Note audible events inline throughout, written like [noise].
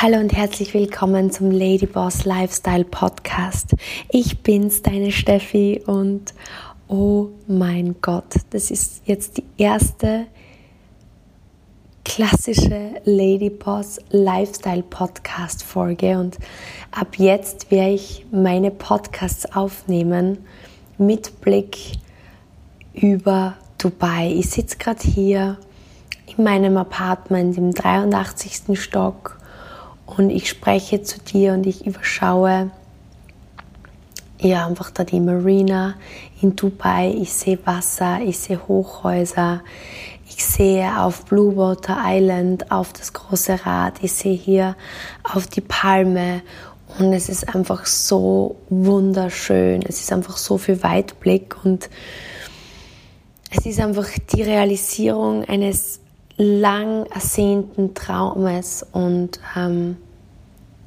Hallo und herzlich willkommen zum Ladyboss Lifestyle Podcast. Ich bin's, deine Steffi und oh mein Gott, das ist jetzt die erste klassische Ladyboss Lifestyle Podcast Folge und ab jetzt werde ich meine Podcasts aufnehmen mit Blick über Dubai. Ich sitze gerade hier in meinem Apartment im 83. Stock und ich spreche zu dir und ich überschaue ja einfach da die Marina in Dubai. Ich sehe Wasser, ich sehe Hochhäuser, ich sehe auf Blue Water Island auf das große Rad, ich sehe hier auf die Palme und es ist einfach so wunderschön. Es ist einfach so viel Weitblick und es ist einfach die Realisierung eines lang ersehnten Traumes und ähm,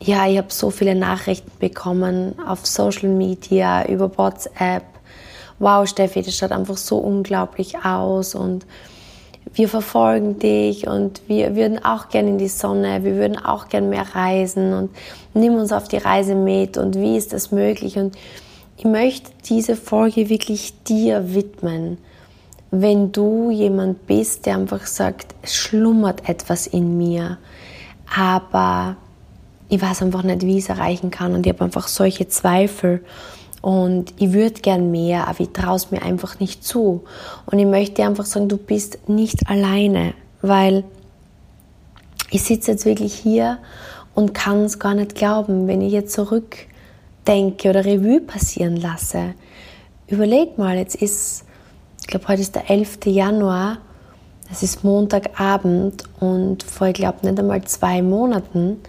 ja, ich habe so viele Nachrichten bekommen auf Social Media, über WhatsApp. Wow, Steffi, das schaut einfach so unglaublich aus und wir verfolgen dich und wir würden auch gerne in die Sonne, wir würden auch gerne mehr reisen und nimm uns auf die Reise mit und wie ist das möglich? Und ich möchte diese Folge wirklich dir widmen wenn du jemand bist, der einfach sagt, es schlummert etwas in mir, aber ich weiß einfach nicht, wie ich es erreichen kann und ich habe einfach solche Zweifel und ich würde gern mehr, aber ich traue es mir einfach nicht zu. Und ich möchte einfach sagen, du bist nicht alleine, weil ich sitze jetzt wirklich hier und kann es gar nicht glauben, wenn ich jetzt zurückdenke oder Revue passieren lasse. Überleg mal, jetzt ist glaube, heute ist der 11. Januar, es ist Montagabend und vor, ich glaube, nicht einmal zwei Monaten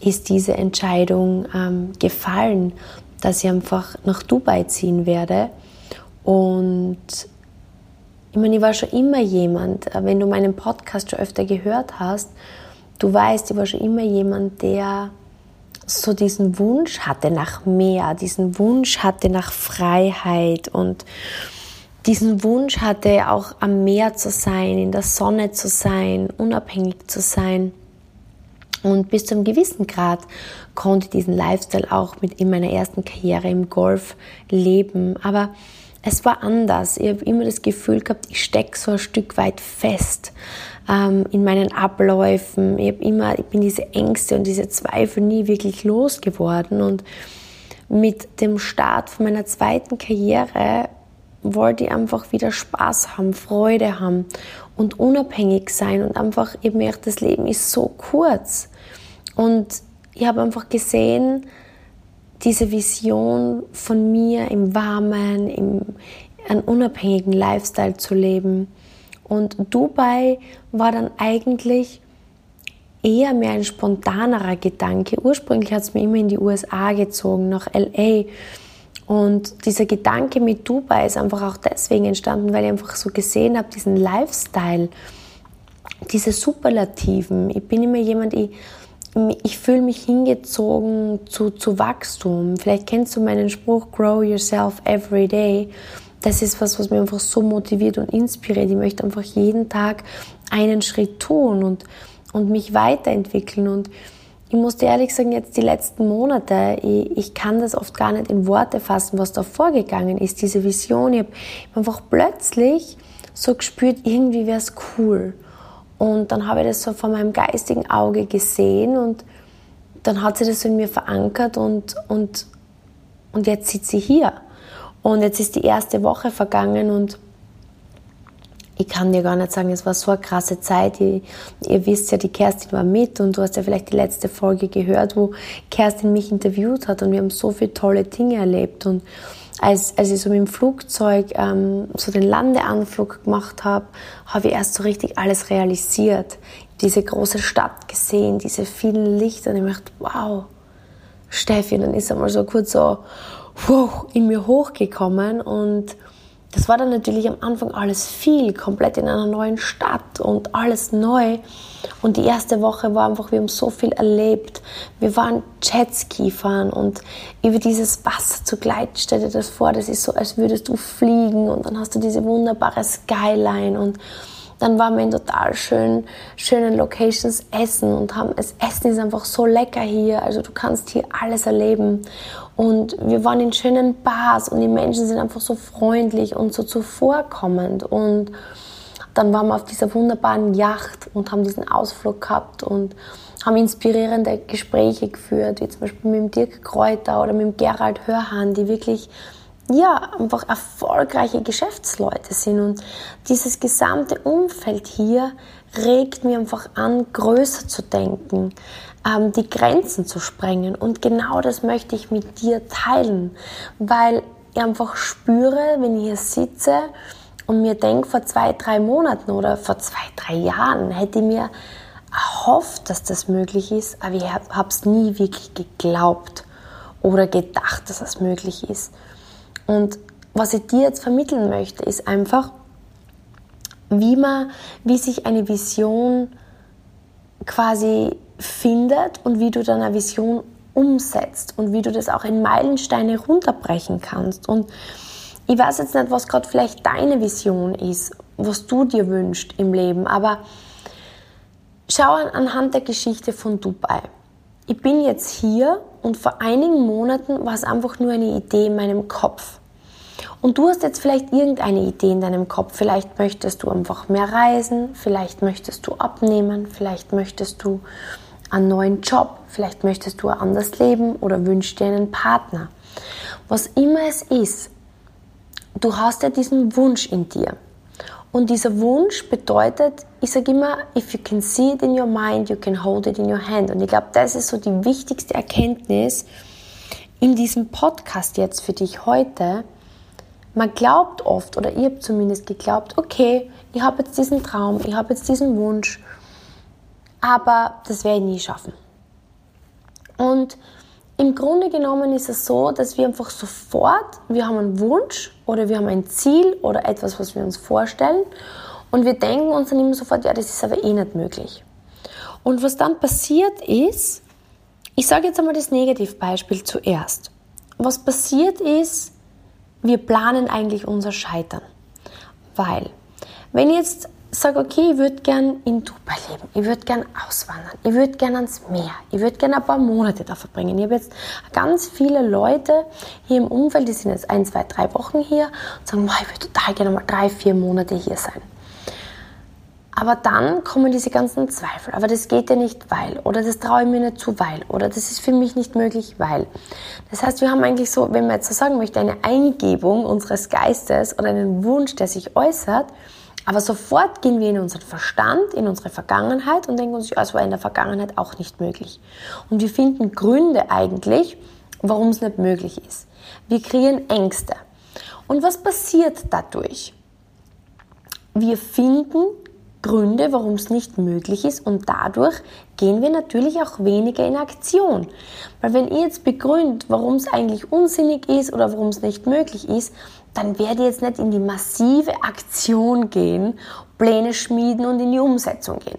ist diese Entscheidung ähm, gefallen, dass ich einfach nach Dubai ziehen werde. Und ich meine, ich war schon immer jemand, äh, wenn du meinen Podcast schon öfter gehört hast, du weißt, ich war schon immer jemand, der so diesen Wunsch hatte nach mehr, diesen Wunsch hatte nach Freiheit und diesen Wunsch hatte, auch am Meer zu sein, in der Sonne zu sein, unabhängig zu sein. Und bis zu einem gewissen Grad konnte ich diesen Lifestyle auch mit in meiner ersten Karriere im Golf leben. Aber es war anders. Ich habe immer das Gefühl gehabt, ich stecke so ein Stück weit fest ähm, in meinen Abläufen. Ich, hab immer, ich bin diese Ängste und diese Zweifel nie wirklich losgeworden. Und mit dem Start von meiner zweiten Karriere wollte ich einfach wieder Spaß haben, Freude haben und unabhängig sein und einfach eben echt, das Leben ist so kurz. Und ich habe einfach gesehen, diese Vision von mir im warmen, im einen unabhängigen Lifestyle zu leben. Und Dubai war dann eigentlich eher mehr ein spontanerer Gedanke. Ursprünglich hat es mir immer in die USA gezogen, nach LA. Und dieser Gedanke mit Dubai ist einfach auch deswegen entstanden, weil ich einfach so gesehen habe, diesen Lifestyle, diese Superlativen. Ich bin immer jemand, ich, ich fühle mich hingezogen zu, zu Wachstum. Vielleicht kennst du meinen Spruch, grow yourself every day. Das ist was, was mich einfach so motiviert und inspiriert. Ich möchte einfach jeden Tag einen Schritt tun und, und mich weiterentwickeln. Und ich muss dir ehrlich sagen, jetzt die letzten Monate, ich, ich, kann das oft gar nicht in Worte fassen, was da vorgegangen ist, diese Vision. Ich habe hab einfach plötzlich so gespürt, irgendwie wäre es cool. Und dann habe ich das so vor meinem geistigen Auge gesehen und dann hat sich das so in mir verankert und, und, und jetzt sitze ich hier. Und jetzt ist die erste Woche vergangen und ich kann dir gar nicht sagen, es war so eine krasse Zeit. Ich, ihr wisst ja, die Kerstin war mit und du hast ja vielleicht die letzte Folge gehört, wo Kerstin mich interviewt hat und wir haben so viele tolle Dinge erlebt. Und als, als ich so mit dem Flugzeug ähm, so den Landeanflug gemacht habe, habe ich erst so richtig alles realisiert. Diese große Stadt gesehen, diese vielen Lichter und ich dachte, wow, Steffi, und dann ist einmal so kurz so in mir hochgekommen und das war dann natürlich am Anfang alles viel, komplett in einer neuen Stadt und alles neu. Und die erste Woche war einfach, wir haben so viel erlebt. Wir waren Jetski fahren und über dieses Wasser zu gleiten, stell dir das vor, das ist so, als würdest du fliegen und dann hast du diese wunderbare Skyline und Dann waren wir in total schön, schönen Locations essen und haben, das Essen ist einfach so lecker hier. Also du kannst hier alles erleben. Und wir waren in schönen Bars und die Menschen sind einfach so freundlich und so zuvorkommend. Und dann waren wir auf dieser wunderbaren Yacht und haben diesen Ausflug gehabt und haben inspirierende Gespräche geführt, wie zum Beispiel mit dem Dirk Kräuter oder mit dem Gerald Hörhan, die wirklich ja, einfach erfolgreiche Geschäftsleute sind. Und dieses gesamte Umfeld hier regt mir einfach an, größer zu denken, ähm, die Grenzen zu sprengen. Und genau das möchte ich mit dir teilen, weil ich einfach spüre, wenn ich hier sitze und mir denke, vor zwei, drei Monaten oder vor zwei, drei Jahren hätte ich mir erhofft, dass das möglich ist, aber ich habe es nie wirklich geglaubt oder gedacht, dass das möglich ist. Und was ich dir jetzt vermitteln möchte, ist einfach, wie man, wie sich eine Vision quasi findet und wie du dann eine Vision umsetzt und wie du das auch in Meilensteine runterbrechen kannst. Und ich weiß jetzt nicht, was gerade vielleicht deine Vision ist, was du dir wünschst im Leben, aber schau anhand der Geschichte von Dubai. Ich bin jetzt hier und vor einigen Monaten war es einfach nur eine Idee in meinem Kopf. Und du hast jetzt vielleicht irgendeine Idee in deinem Kopf. Vielleicht möchtest du einfach mehr reisen, vielleicht möchtest du abnehmen, vielleicht möchtest du einen neuen Job, vielleicht möchtest du anders leben oder wünschst dir einen Partner. Was immer es ist, du hast ja diesen Wunsch in dir. Und dieser Wunsch bedeutet, ich sage immer, if you can see it in your mind, you can hold it in your hand. Und ich glaube, das ist so die wichtigste Erkenntnis in diesem Podcast jetzt für dich heute. Man glaubt oft, oder ihr habt zumindest geglaubt, okay, ich habe jetzt diesen Traum, ich habe jetzt diesen Wunsch, aber das werde ich nie schaffen. Und im Grunde genommen ist es so, dass wir einfach sofort, wir haben einen Wunsch oder wir haben ein Ziel oder etwas, was wir uns vorstellen und wir denken uns dann immer sofort, ja, das ist aber eh nicht möglich. Und was dann passiert ist, ich sage jetzt einmal das Negativbeispiel zuerst. Was passiert ist, wir planen eigentlich unser Scheitern. Weil, wenn jetzt sage, okay, ich würde gern in Dubai leben, ich würde gern auswandern, ich würde gern ans Meer, ich würde gern ein paar Monate da verbringen. Ich habe jetzt ganz viele Leute hier im Umfeld, die sind jetzt ein, zwei, drei Wochen hier und sagen, ich würde total gerne mal drei, vier Monate hier sein. Aber dann kommen diese ganzen Zweifel. Aber das geht ja nicht, weil. Oder das traue ich mir nicht zu, weil. Oder das ist für mich nicht möglich, weil. Das heißt, wir haben eigentlich so, wenn man jetzt so sagen möchte, eine Eingebung unseres Geistes oder einen Wunsch, der sich äußert, aber sofort gehen wir in unseren Verstand, in unsere Vergangenheit und denken uns, ja, es war in der Vergangenheit auch nicht möglich. Und wir finden Gründe eigentlich, warum es nicht möglich ist. Wir kreieren Ängste. Und was passiert dadurch? Wir finden Gründe, warum es nicht möglich ist und dadurch gehen wir natürlich auch weniger in Aktion. Weil wenn ihr jetzt begründet, warum es eigentlich unsinnig ist oder warum es nicht möglich ist, dann werde ich jetzt nicht in die massive Aktion gehen, Pläne schmieden und in die Umsetzung gehen.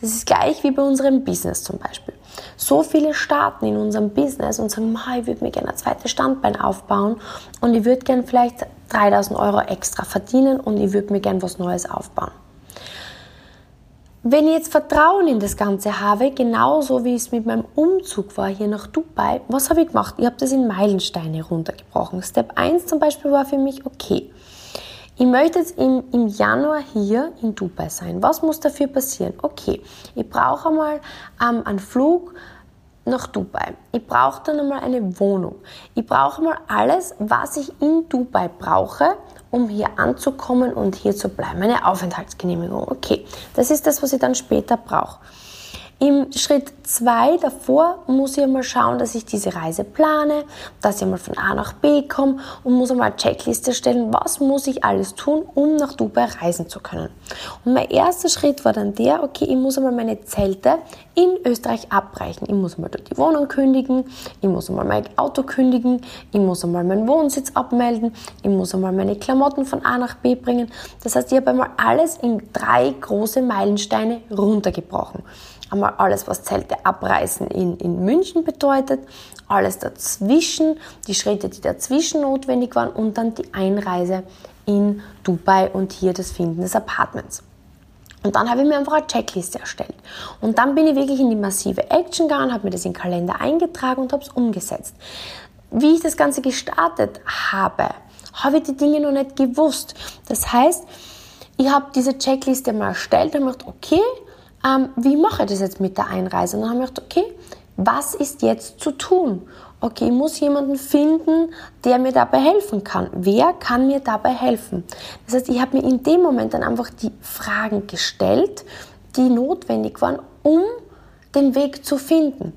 Das ist gleich wie bei unserem Business zum Beispiel. So viele starten in unserem Business und sagen, ich würde mir gerne ein zweites Standbein aufbauen und ich würde gerne vielleicht 3000 Euro extra verdienen und ich würde mir gerne was Neues aufbauen. Wenn ich jetzt Vertrauen in das Ganze habe, genauso wie es mit meinem Umzug war hier nach Dubai, was habe ich gemacht? Ich habe das in Meilensteine runtergebrochen. Step 1 zum Beispiel war für mich, okay, ich möchte jetzt im, im Januar hier in Dubai sein. Was muss dafür passieren? Okay, ich brauche einmal ähm, einen Flug nach Dubai. Ich brauche dann einmal eine Wohnung. Ich brauche mal alles, was ich in Dubai brauche, um hier anzukommen und hier zu bleiben. Eine Aufenthaltsgenehmigung. Okay, das ist das, was ich dann später brauche. Im Schritt 2 davor muss ich einmal schauen, dass ich diese Reise plane, dass ich mal von A nach B komme und muss einmal eine Checkliste stellen, was muss ich alles tun, um nach Dubai reisen zu können. Und mein erster Schritt war dann der, okay, ich muss einmal meine Zelte in Österreich abbrechen. Ich muss einmal dort die Wohnung kündigen, ich muss einmal mein Auto kündigen, ich muss einmal meinen Wohnsitz abmelden, ich muss einmal meine Klamotten von A nach B bringen. Das heißt, ich habe einmal alles in drei große Meilensteine runtergebrochen einmal alles, was Zelte abreißen in, in München bedeutet, alles dazwischen, die Schritte, die dazwischen notwendig waren und dann die Einreise in Dubai und hier das Finden des Apartments. Und dann habe ich mir einfach eine Checkliste erstellt. Und dann bin ich wirklich in die massive Action gegangen, habe mir das in den Kalender eingetragen und habe es umgesetzt. Wie ich das Ganze gestartet habe, habe ich die Dinge noch nicht gewusst. Das heißt, ich habe diese Checkliste mal erstellt und habe gedacht, okay, ähm, wie mache ich das jetzt mit der Einreise? Und dann habe ich gedacht, okay, was ist jetzt zu tun? Okay, ich muss jemanden finden, der mir dabei helfen kann. Wer kann mir dabei helfen? Das heißt, ich habe mir in dem Moment dann einfach die Fragen gestellt, die notwendig waren, um den Weg zu finden.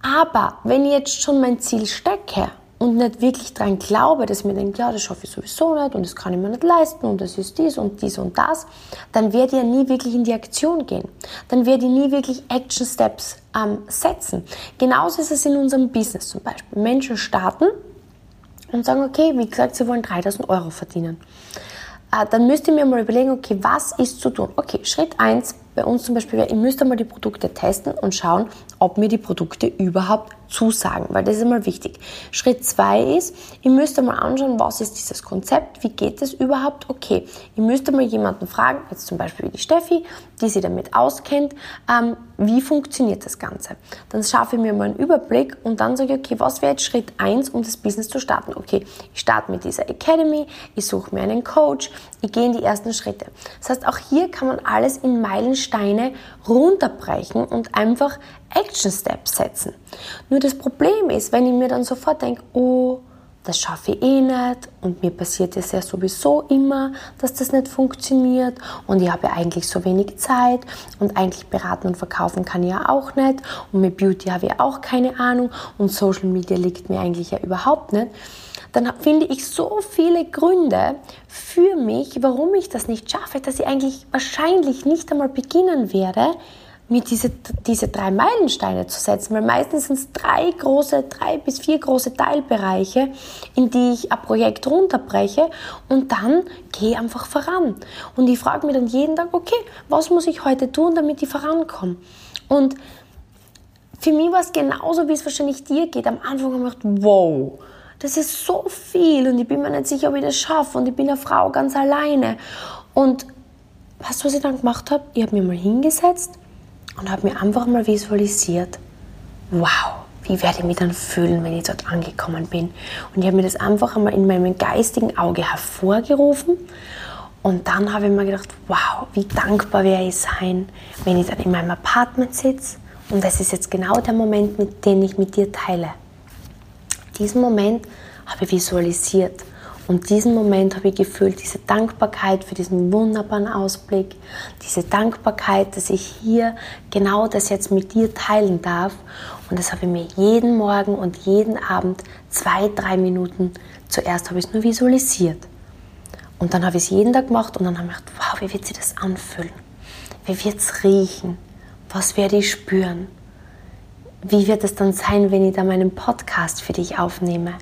Aber wenn ich jetzt schon mein Ziel stecke und nicht wirklich daran glaube, dass mir denke, ja, das schaffe ich sowieso nicht und das kann ich mir nicht leisten und das ist dies und dies und das, dann werde ich ja nie wirklich in die Aktion gehen. Dann werde ich nie wirklich Action Steps ähm, setzen. Genauso ist es in unserem Business zum Beispiel. Menschen starten und sagen, okay, wie gesagt, sie wollen 3000 Euro verdienen. Äh, dann müsst ihr mir mal überlegen, okay, was ist zu tun? Okay, Schritt 1 bei uns zum Beispiel wäre, ihr müsst einmal die Produkte testen und schauen, ob mir die Produkte überhaupt zusagen, weil das ist immer wichtig. Schritt zwei ist, ihr müsst einmal anschauen, was ist dieses Konzept, wie geht es überhaupt, okay. Ihr müsst einmal jemanden fragen, jetzt zum Beispiel die Steffi, die sich damit auskennt, ähm, wie funktioniert das Ganze. Dann schaffe ich mir mal einen Überblick und dann sage ich, okay, was wäre jetzt Schritt eins, um das Business zu starten? Okay, ich starte mit dieser Academy, ich suche mir einen Coach, ich gehe in die ersten Schritte. Das heißt, auch hier kann man alles in Meilensteine runterbrechen und einfach Action Steps setzen. Nur das Problem ist, wenn ich mir dann sofort denke, oh, das schaffe ich eh nicht und mir passiert es ja sowieso immer, dass das nicht funktioniert und ich habe ja eigentlich so wenig Zeit und eigentlich beraten und verkaufen kann ich ja auch nicht und mit Beauty habe ich auch keine Ahnung und Social Media liegt mir eigentlich ja überhaupt nicht, dann finde ich so viele Gründe für mich, warum ich das nicht schaffe, dass ich eigentlich wahrscheinlich nicht einmal beginnen werde, mir diese, diese drei Meilensteine zu setzen, weil meistens sind es drei große, drei bis vier große Teilbereiche, in die ich ein Projekt runterbreche und dann gehe einfach voran. Und ich frage mir dann jeden Tag, okay, was muss ich heute tun, damit ich vorankomme? Und für mich war es genauso, wie es wahrscheinlich dir geht. Am Anfang habe ich gedacht, wow, das ist so viel und ich bin mir nicht sicher, ob ich das schaffe und ich bin eine Frau ganz alleine. Und weißt du, was ich dann gemacht habe? Ich habe mir mal hingesetzt und habe mir einfach mal visualisiert, wow, wie werde ich mich dann fühlen, wenn ich dort angekommen bin. Und ich habe mir das einfach einmal in meinem geistigen Auge hervorgerufen und dann habe ich mir gedacht, wow, wie dankbar wäre ich sein, wenn ich dann in meinem Apartment sitze und das ist jetzt genau der Moment, mit dem ich mit dir teile. Diesen Moment habe ich visualisiert und diesen Moment habe ich gefühlt, diese Dankbarkeit für diesen wunderbaren Ausblick, diese Dankbarkeit, dass ich hier genau das jetzt mit dir teilen darf. Und das habe ich mir jeden Morgen und jeden Abend zwei, drei Minuten, zuerst habe ich es nur visualisiert. Und dann habe ich es jeden Tag gemacht und dann habe ich gedacht, wow, wie wird sich das anfühlen? Wie wird es riechen? Was werde ich spüren? Wie wird es dann sein, wenn ich da meinen Podcast für dich aufnehme?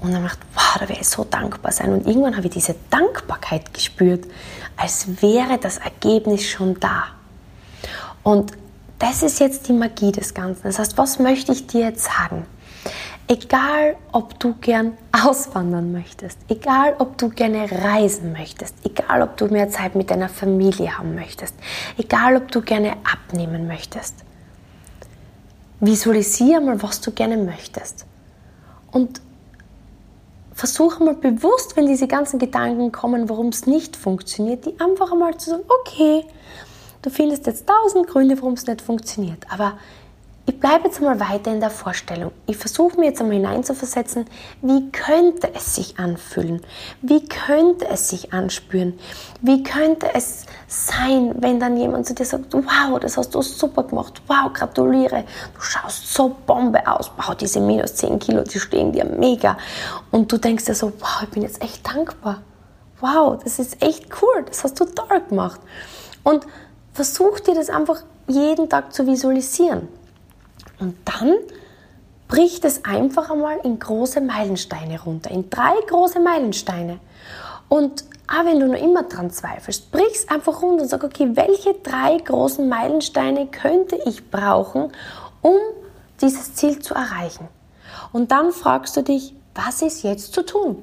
Und dann ich, wow, da werde ich so dankbar sein. Und irgendwann habe ich diese Dankbarkeit gespürt, als wäre das Ergebnis schon da. Und das ist jetzt die Magie des Ganzen. Das heißt, was möchte ich dir jetzt sagen? Egal, ob du gern auswandern möchtest, egal, ob du gerne reisen möchtest, egal, ob du mehr Zeit mit deiner Familie haben möchtest, egal, ob du gerne abnehmen möchtest, visualisiere mal, was du gerne möchtest. Und versuche mal bewusst, wenn diese ganzen Gedanken kommen, warum es nicht funktioniert, die einfach einmal zu sagen, okay, du findest jetzt tausend Gründe, warum es nicht funktioniert, aber ich bleibe jetzt mal weiter in der Vorstellung. Ich versuche mir jetzt einmal hineinzuversetzen, wie könnte es sich anfühlen? Wie könnte es sich anspüren? Wie könnte es sein, wenn dann jemand zu dir sagt, wow, das hast du super gemacht, wow, gratuliere, du schaust so Bombe aus, wow, diese minus 10 Kilo, die stehen dir mega. Und du denkst dir so, wow, ich bin jetzt echt dankbar. Wow, das ist echt cool, das hast du toll gemacht. Und versuch dir das einfach jeden Tag zu visualisieren. Und dann bricht es einfach einmal in große Meilensteine runter, in drei große Meilensteine. Und auch wenn du noch immer dran zweifelst, brich es einfach runter und sag, okay, welche drei großen Meilensteine könnte ich brauchen, um dieses Ziel zu erreichen? Und dann fragst du dich, was ist jetzt zu tun?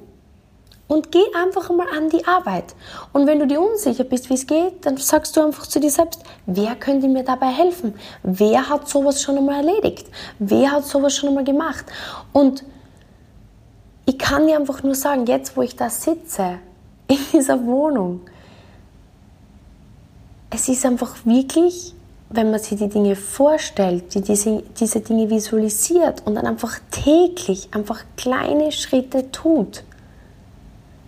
Und geh einfach mal an die Arbeit. Und wenn du dir unsicher bist, wie es geht, dann sagst du einfach zu dir selbst, wer könnte mir dabei helfen? Wer hat sowas schon einmal erledigt? Wer hat sowas schon einmal gemacht? Und ich kann dir einfach nur sagen, jetzt wo ich da sitze, [laughs] in dieser Wohnung, es ist einfach wirklich, wenn man sich die Dinge vorstellt, die diese, diese Dinge visualisiert und dann einfach täglich einfach kleine Schritte tut,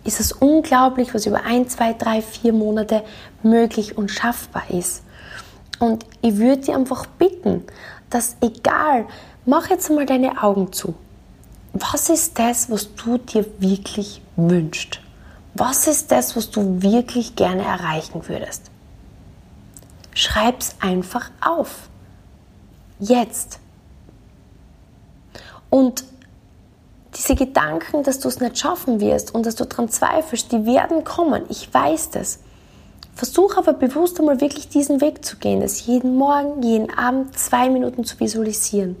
ist es unglaublich, was über ein, zwei, drei, vier Monate möglich und schaffbar ist. Und ich würde dir einfach bitten, dass egal, mach jetzt mal deine Augen zu. Was ist das, was du dir wirklich wünschst? Was ist das, was du wirklich gerne erreichen würdest? Schreib's einfach auf. Jetzt. Und diese Gedanken, dass du es nicht schaffen wirst und dass du daran zweifelst, die werden kommen. Ich weiß das. Versuch aber bewusst einmal wirklich diesen Weg zu gehen, es jeden Morgen, jeden Abend zwei Minuten zu visualisieren.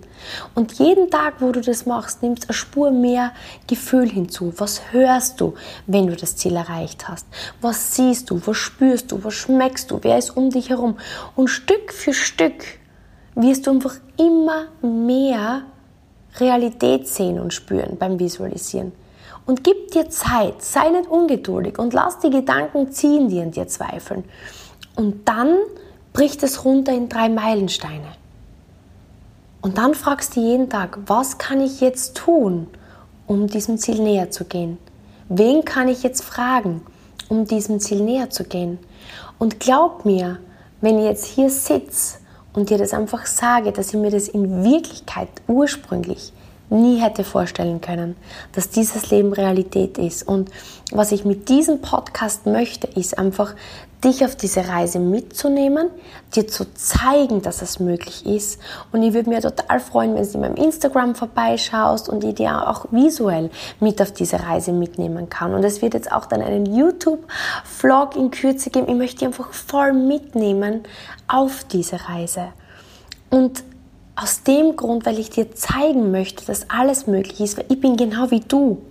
Und jeden Tag, wo du das machst, nimmst eine Spur mehr Gefühl hinzu. Was hörst du, wenn du das Ziel erreicht hast? Was siehst du? Was spürst du? Was schmeckst du? Wer ist um dich herum? Und Stück für Stück wirst du einfach immer mehr Realität sehen und spüren beim Visualisieren. Und gib dir Zeit, sei nicht ungeduldig und lass die Gedanken ziehen, die an dir zweifeln. Und dann bricht es runter in drei Meilensteine. Und dann fragst du jeden Tag, was kann ich jetzt tun, um diesem Ziel näher zu gehen? Wen kann ich jetzt fragen, um diesem Ziel näher zu gehen? Und glaub mir, wenn ich jetzt hier sitze und dir das einfach sage, dass ich mir das in Wirklichkeit ursprünglich nie hätte vorstellen können, dass dieses Leben Realität ist. Und was ich mit diesem Podcast möchte, ist einfach dich auf diese Reise mitzunehmen, dir zu zeigen, dass es möglich ist. Und ich würde mir total freuen, wenn du in meinem Instagram vorbeischaust und ich dir auch visuell mit auf diese Reise mitnehmen kann. Und es wird jetzt auch dann einen YouTube-Vlog in Kürze geben. Ich möchte dich einfach voll mitnehmen auf diese Reise. Und aus dem Grund, weil ich dir zeigen möchte, dass alles möglich ist, weil ich bin genau wie du.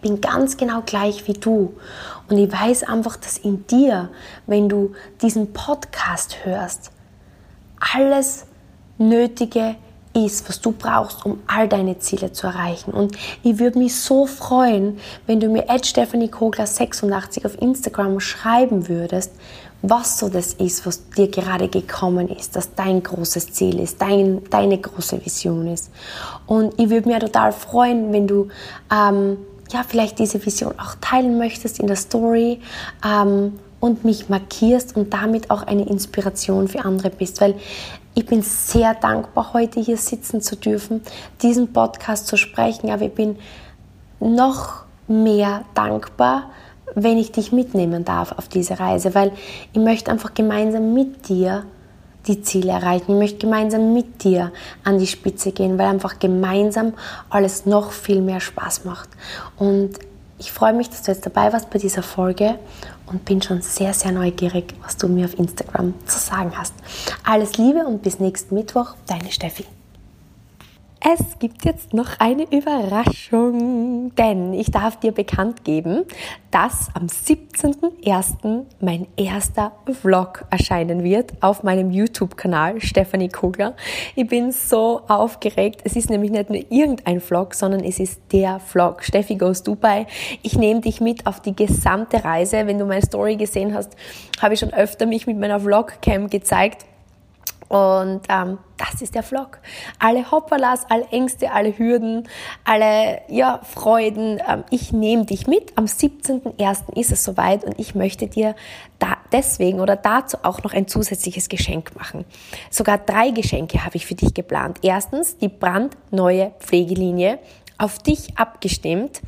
Ich bin ganz genau gleich wie du. Und ich weiß einfach, dass in dir, wenn du diesen Podcast hörst, alles Nötige ist, was du brauchst, um all deine Ziele zu erreichen. Und ich würde mich so freuen, wenn du mir Stephanie Kogler 86 auf Instagram schreiben würdest, was so das ist, was dir gerade gekommen ist, dass dein großes Ziel ist, dein, deine große Vision ist. Und ich würde mich total freuen, wenn du ähm, ja vielleicht diese Vision auch teilen möchtest in der Story. Ähm, und mich markierst und damit auch eine Inspiration für andere bist, weil ich bin sehr dankbar, heute hier sitzen zu dürfen, diesen Podcast zu sprechen, aber ich bin noch mehr dankbar, wenn ich dich mitnehmen darf auf diese Reise, weil ich möchte einfach gemeinsam mit dir die Ziele erreichen. Ich möchte gemeinsam mit dir an die Spitze gehen, weil einfach gemeinsam alles noch viel mehr Spaß macht. Und ich freue mich, dass du jetzt dabei warst bei dieser Folge und bin schon sehr, sehr neugierig, was du mir auf Instagram zu sagen hast. Alles Liebe und bis nächsten Mittwoch, deine Steffi. Es gibt jetzt noch eine Überraschung, denn ich darf dir bekannt geben, dass am 17.01. mein erster Vlog erscheinen wird auf meinem YouTube-Kanal Stephanie Kugler. Ich bin so aufgeregt. Es ist nämlich nicht nur irgendein Vlog, sondern es ist der Vlog Steffi Goes Dubai. Ich nehme dich mit auf die gesamte Reise. Wenn du meine Story gesehen hast, habe ich schon öfter mich mit meiner Vlogcam gezeigt und ähm, das ist der Vlog. Alle Hoppalas, alle Ängste, alle Hürden, alle ja, Freuden. Ähm, ich nehme dich mit. Am 17.01. ist es soweit und ich möchte dir da deswegen oder dazu auch noch ein zusätzliches Geschenk machen. Sogar drei Geschenke habe ich für dich geplant. Erstens die brandneue Pflegelinie, auf dich abgestimmt.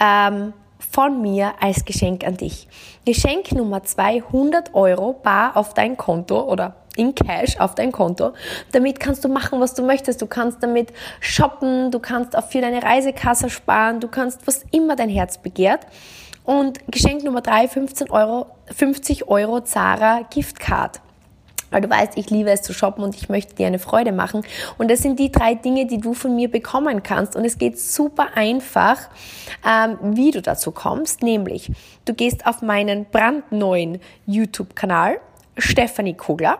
Ähm, von mir als Geschenk an dich. Geschenk Nummer 200 Euro bar auf dein Konto oder in Cash auf dein Konto. Damit kannst du machen, was du möchtest. Du kannst damit shoppen, du kannst auch für deine Reisekasse sparen, du kannst was immer dein Herz begehrt. Und Geschenk Nummer drei, 15 Euro, 50 Euro Zara Giftcard. weil du weißt, ich liebe es zu shoppen und ich möchte dir eine Freude machen. Und das sind die drei Dinge, die du von mir bekommen kannst. Und es geht super einfach, ähm, wie du dazu kommst. Nämlich, du gehst auf meinen brandneuen YouTube-Kanal, Stephanie Kugler,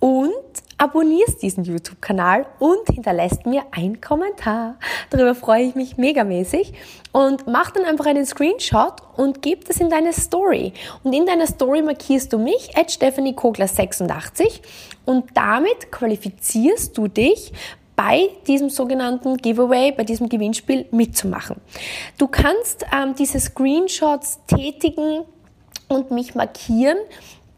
und abonnierst diesen YouTube-Kanal und hinterlässt mir einen Kommentar. Darüber freue ich mich megamäßig und mach dann einfach einen Screenshot und gib das in deine Story. Und in deiner Story markierst du mich, at Stephanie Kogler 86 und damit qualifizierst du dich bei diesem sogenannten Giveaway, bei diesem Gewinnspiel mitzumachen. Du kannst ähm, diese Screenshots tätigen und mich markieren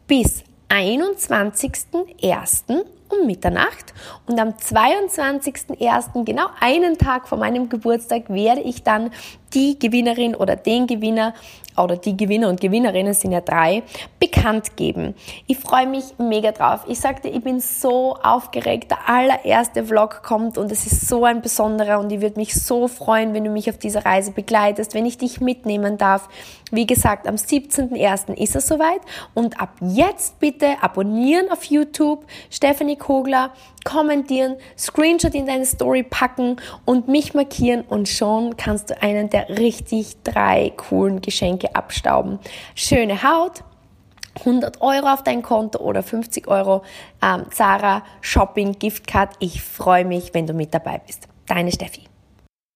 bis 21.01 um Mitternacht und am 22.01., genau einen Tag vor meinem Geburtstag, werde ich dann die Gewinnerin oder den Gewinner oder die Gewinner und Gewinnerinnen sind ja drei, bekannt geben. Ich freue mich mega drauf. Ich sagte, ich bin so aufgeregt. Der allererste Vlog kommt und es ist so ein besonderer und ich würde mich so freuen, wenn du mich auf dieser Reise begleitest, wenn ich dich mitnehmen darf. Wie gesagt, am 17.01. ist es soweit und ab jetzt bitte abonnieren auf YouTube, Stephanie Kogler, kommentieren, Screenshot in deine Story packen und mich markieren und schon kannst du einen der richtig drei coolen Geschenke abstauben. Schöne Haut, 100 Euro auf dein Konto oder 50 Euro ähm, Zara Shopping Giftcard. Ich freue mich, wenn du mit dabei bist. Deine Steffi.